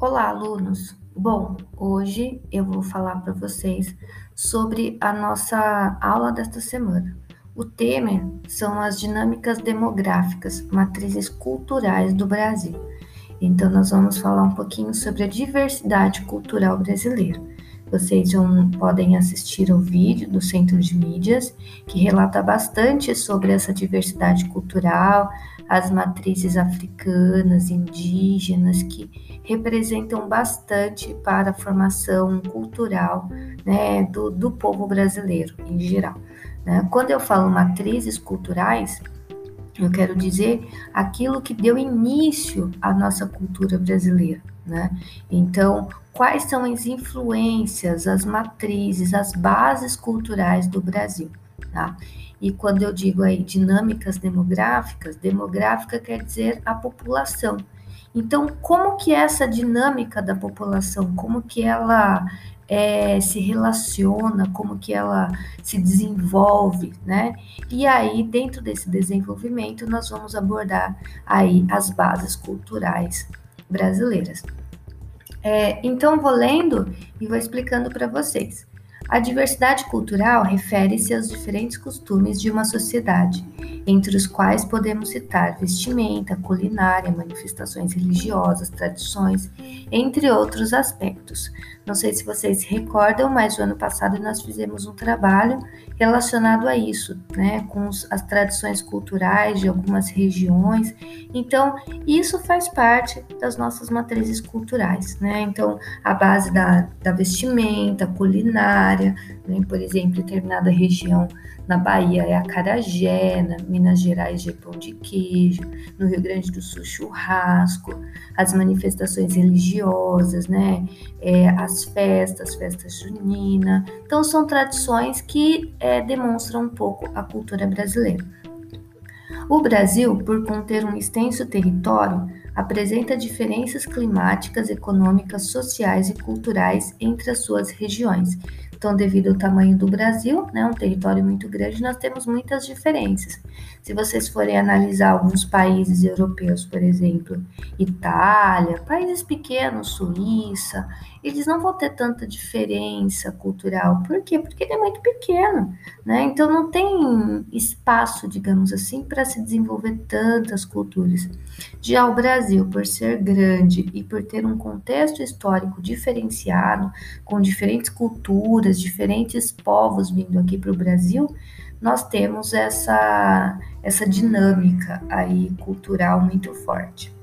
Olá, alunos! Bom, hoje eu vou falar para vocês sobre a nossa aula desta semana. O tema são as dinâmicas demográficas, matrizes culturais do Brasil. Então, nós vamos falar um pouquinho sobre a diversidade cultural brasileira. Vocês vão, podem assistir ao vídeo do Centro de Mídias, que relata bastante sobre essa diversidade cultural, as matrizes africanas, indígenas, que representam bastante para a formação cultural né, do, do povo brasileiro em geral. Né? Quando eu falo matrizes culturais, eu quero dizer aquilo que deu início à nossa cultura brasileira. Né? Então, quais são as influências, as matrizes, as bases culturais do Brasil? Tá? E quando eu digo aí dinâmicas demográficas, demográfica quer dizer a população. Então, como que é essa dinâmica da população, como que ela é, se relaciona, como que ela se desenvolve, né? E aí, dentro desse desenvolvimento, nós vamos abordar aí as bases culturais brasileiras. É, então, vou lendo e vou explicando para vocês. A diversidade cultural refere-se aos diferentes costumes de uma sociedade, entre os quais podemos citar vestimenta, culinária, manifestações religiosas, tradições, entre outros aspectos. Não sei se vocês recordam, mas no ano passado nós fizemos um trabalho relacionado a isso, né, com as tradições culturais de algumas regiões. Então, isso faz parte das nossas matrizes culturais, né? Então, a base da, da vestimenta, culinária, né? por exemplo, determinada região na Bahia é acarajé, na Minas Gerais é pão de queijo, no Rio Grande do Sul churrasco, as manifestações religiosas, né? É, as festas, festa junina. Então são tradições que é, demonstram um pouco a cultura brasileira. O Brasil, por conter um extenso território, apresenta diferenças climáticas, econômicas, sociais e culturais entre as suas regiões, então, devido ao tamanho do Brasil, né, um território muito grande, nós temos muitas diferenças. Se vocês forem analisar alguns países europeus, por exemplo, Itália, países pequenos, Suíça, eles não vão ter tanta diferença cultural. Por quê? Porque ele é muito pequeno, né? Então não tem espaço, digamos assim, para se desenvolver tantas culturas. Já o Brasil, por ser grande e por ter um contexto histórico diferenciado, com diferentes culturas, diferentes povos vindo aqui para o Brasil, nós temos essa, essa dinâmica aí cultural muito forte.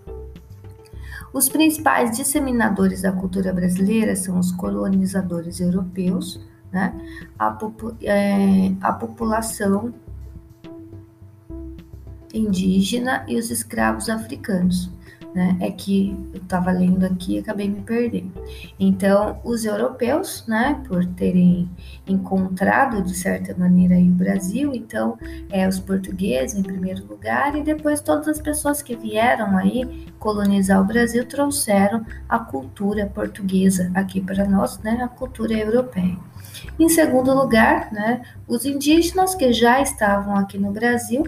Os principais disseminadores da cultura brasileira são os colonizadores europeus, né? a, popu é, a população indígena e os escravos africanos né? É que eu estava lendo aqui e acabei me perdendo. Então, os europeus, né, por terem encontrado de certa maneira o Brasil, então, é os portugueses em primeiro lugar e depois todas as pessoas que vieram aí colonizar o Brasil trouxeram a cultura portuguesa aqui para nós, né, a cultura europeia. Em segundo lugar, né, os indígenas que já estavam aqui no Brasil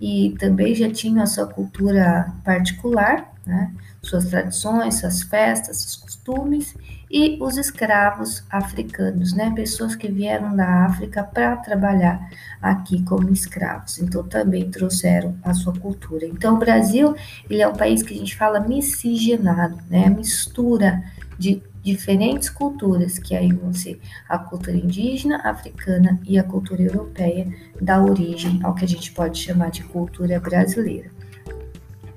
e também já tinham a sua cultura particular, né? suas tradições, suas festas, seus costumes, e os escravos africanos, né? pessoas que vieram da África para trabalhar aqui como escravos, então também trouxeram a sua cultura. Então o Brasil ele é um país que a gente fala miscigenado, né? mistura de diferentes culturas, que aí vão ser a cultura indígena, africana e a cultura europeia, dá origem ao que a gente pode chamar de cultura brasileira.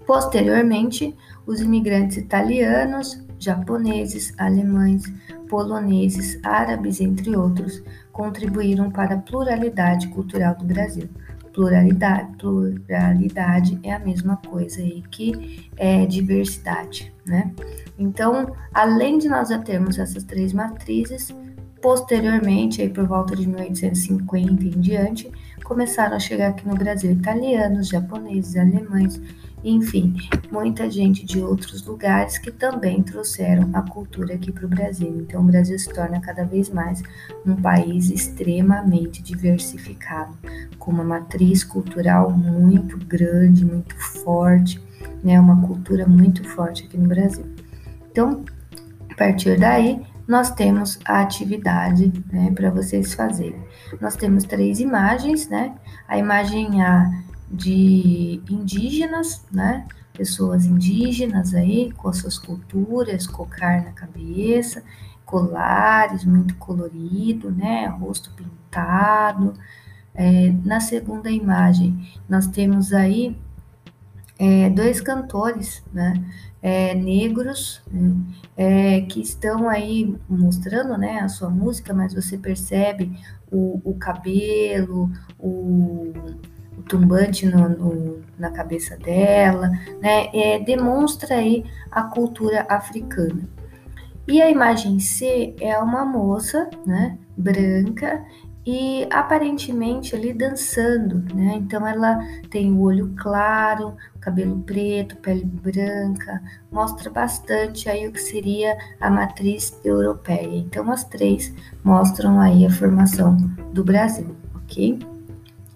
Posteriormente, os imigrantes italianos, japoneses, alemães, poloneses, árabes, entre outros, contribuíram para a pluralidade cultural do Brasil. Pluralidade, pluralidade é a mesma coisa aí que é diversidade, né? Então, além de nós já termos essas três matrizes, posteriormente, aí por volta de 1850 em diante, começaram a chegar aqui no Brasil italianos, japoneses, alemães, enfim, muita gente de outros lugares que também trouxeram a cultura aqui para o Brasil. Então, o Brasil se torna cada vez mais um país extremamente diversificado, com uma matriz cultural muito grande, muito forte, né? Uma cultura muito forte aqui no Brasil. Então, A partir daí, nós temos a atividade né, para vocês fazerem. Nós temos três imagens, né? A imagem A de indígenas, né? Pessoas indígenas aí, com as suas culturas, cocar na cabeça, colares muito colorido, né? Rosto pintado. É, na segunda imagem, nós temos aí é, dois cantores, né? É, negros né, é, que estão aí mostrando né, a sua música, mas você percebe o, o cabelo, o, o tumbante no, no, na cabeça dela, né? É, demonstra aí a cultura africana. E a imagem C é uma moça, né, branca e aparentemente ali dançando, né? Então ela tem o olho claro, cabelo preto, pele branca, mostra bastante aí o que seria a matriz europeia. Então as três mostram aí a formação do Brasil, ok?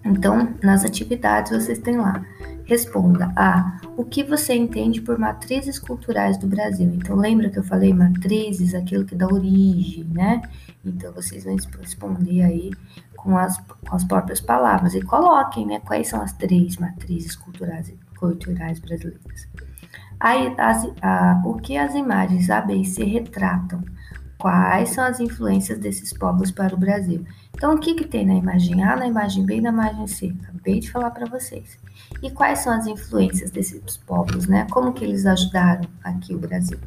Então nas atividades vocês têm lá Responda a o que você entende por matrizes culturais do Brasil. Então, lembra que eu falei matrizes, aquilo que dá origem, né? Então, vocês vão responder aí com as, com as próprias palavras e coloquem, né? Quais são as três matrizes culturais, culturais brasileiras. Aí, as, a, o que as imagens A, B e C retratam? Quais são as influências desses povos para o Brasil? Então, o que, que tem na imagem A, na imagem B e na imagem C? Acabei de falar para vocês. E quais são as influências desses povos, né? Como que eles ajudaram aqui o Brasil?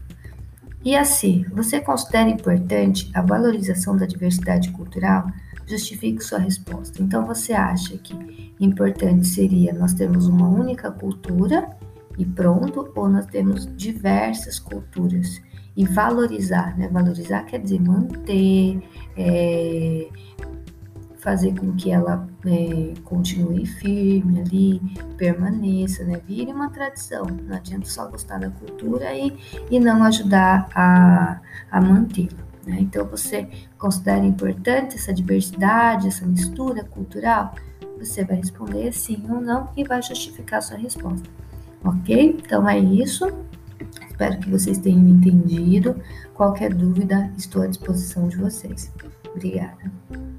E assim, você considera importante a valorização da diversidade cultural? Justifique sua resposta. Então, você acha que importante seria nós termos uma única cultura e pronto, ou nós temos diversas culturas e valorizar, né? Valorizar quer dizer manter, é, fazer com que ela é, continue firme ali, permaneça, né? Vire uma tradição. Não adianta só gostar da cultura e, e não ajudar a, a mantê-la. Né? Então, você considera importante essa diversidade, essa mistura cultural? Você vai responder sim ou não e vai justificar sua resposta. Ok? Então é isso. Espero que vocês tenham entendido. Qualquer dúvida, estou à disposição de vocês. Obrigada.